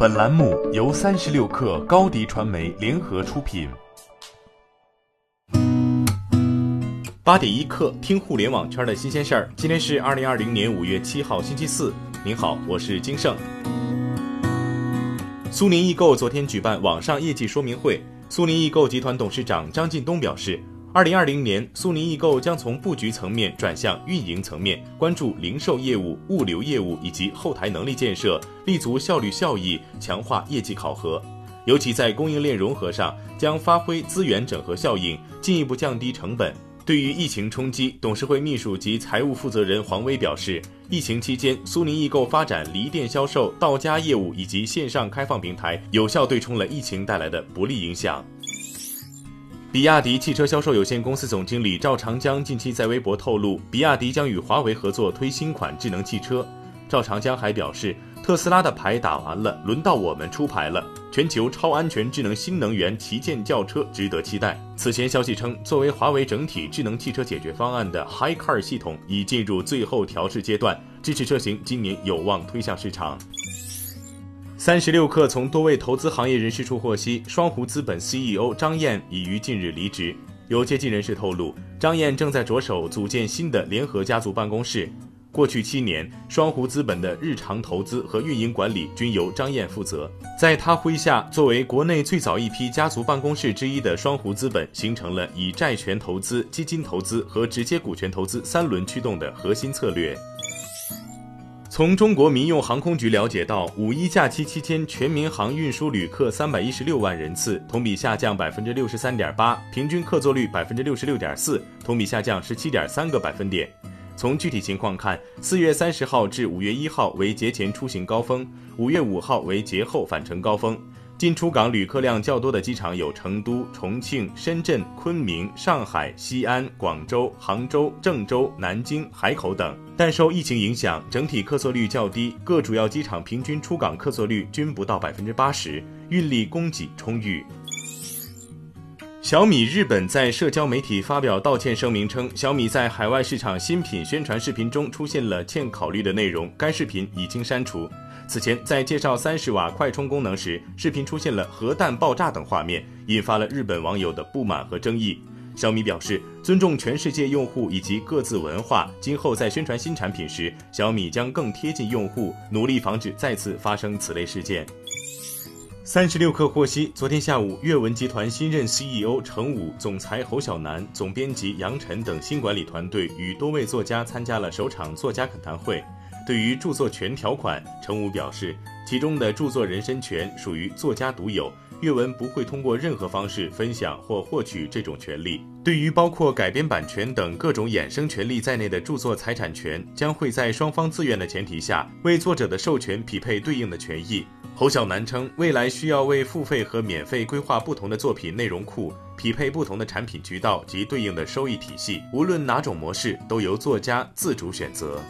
本栏目由三十六氪高低传媒联合出品。八点一刻，听互联网圈的新鲜事儿。今天是二零二零年五月七号，星期四。您好，我是金盛。苏宁易购昨天举办网上业绩说明会，苏宁易购集团董事长张近东表示。二零二零年，苏宁易购将从布局层面转向运营层面，关注零售业务、物流业务以及后台能力建设，立足效率效益，强化业绩考核。尤其在供应链融合上，将发挥资源整合效应，进一步降低成本。对于疫情冲击，董事会秘书及财务负责人黄威表示，疫情期间，苏宁易购发展离店销售、到家业务以及线上开放平台，有效对冲了疫情带来的不利影响。比亚迪汽车销售有限公司总经理赵长江近期在微博透露，比亚迪将与华为合作推新款智能汽车。赵长江还表示，特斯拉的牌打完了，轮到我们出牌了。全球超安全智能新能源旗舰轿车值得期待。此前消息称，作为华为整体智能汽车解决方案的 HiCar 系统已进入最后调试阶段，支持车型今年有望推向市场。三十六氪从多位投资行业人士处获悉，双湖资本 CEO 张燕已于近日离职。有接近人士透露，张燕正在着手组建新的联合家族办公室。过去七年，双湖资本的日常投资和运营管理均由张燕负责。在他麾下，作为国内最早一批家族办公室之一的双湖资本，形成了以债权投资、基金投资和直接股权投资三轮驱动的核心策略。从中国民用航空局了解到，五一假期期间全民航运输旅客三百一十六万人次，同比下降百分之六十三点八，平均客座率百分之六十六点四，同比下降十七点三个百分点。从具体情况看，四月三十号至五月一号为节前出行高峰，五月五号为节后返程高峰。进出港旅客量较多的机场有成都、重庆、深圳、昆明、上海、西安、广州、杭州、郑州、南京、海口等。但受疫情影响，整体客座率较低，各主要机场平均出港客座率均不到百分之八十，运力供给充裕。小米日本在社交媒体发表道歉声明称，小米在海外市场新品宣传视频中出现了欠考虑的内容，该视频已经删除。此前，在介绍三十瓦快充功能时，视频出现了核弹爆炸等画面，引发了日本网友的不满和争议。小米表示尊重全世界用户以及各自文化，今后在宣传新产品时，小米将更贴近用户，努力防止再次发生此类事件。三十六氪获悉，昨天下午，阅文集团新任 CEO 程武、总裁侯晓楠、总编辑杨晨等新管理团队与多位作家参加了首场作家恳谈会。对于著作权条款，陈武表示，其中的著作人身权属于作家独有，阅文不会通过任何方式分享或获取这种权利。对于包括改编版权等各种衍生权利在内的著作财产权，将会在双方自愿的前提下，为作者的授权匹配对应的权益。侯晓楠称，未来需要为付费和免费规划不同的作品内容库，匹配不同的产品渠道及对应的收益体系，无论哪种模式，都由作家自主选择。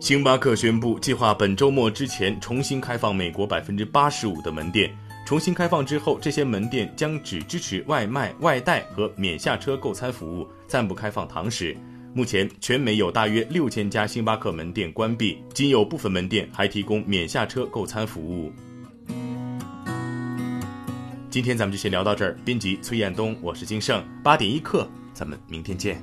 星巴克宣布，计划本周末之前重新开放美国百分之八十五的门店。重新开放之后，这些门店将只支持外卖、外带和免下车购餐服务，暂不开放堂食。目前，全美有大约六千家星巴克门店关闭，仅有部分门店还提供免下车购餐服务。今天咱们就先聊到这儿。编辑崔彦东，我是金盛，八点一刻，咱们明天见。